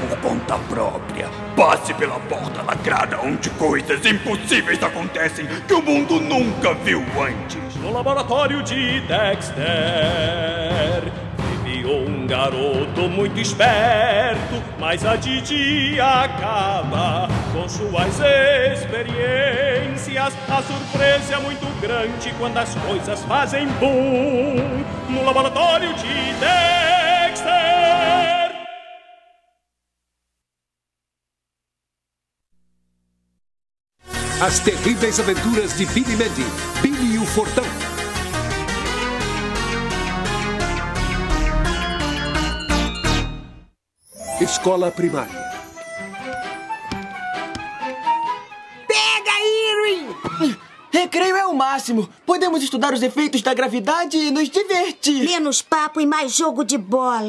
por conta própria. Passe pela porta lacrada onde coisas impossíveis acontecem que o mundo nunca viu antes. No laboratório de Dexter vivia um garoto muito esperto, mas a Didi acaba com suas experiências. A surpresa é muito grande quando as coisas fazem boom. No laboratório de As terríveis aventuras de Billy Mandy, Billy e o Fortão. Escola Primária. Pega, Irwin! Recreio é o máximo. Podemos estudar os efeitos da gravidade e nos divertir. Menos papo e mais jogo de bola.